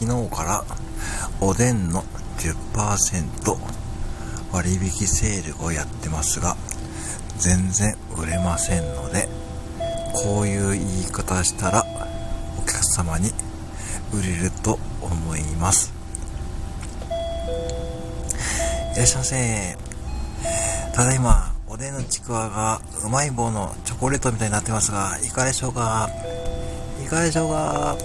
昨日からおでんの10%割引セールをやってますが、全然売れませんので、こういう言い方したらお客様に売れると思います。いらっしゃいませ。ただいま、おでんのちくわがうまい棒のチョコレートみたいになってますが、いかがでしょうか？いかがでしょうか？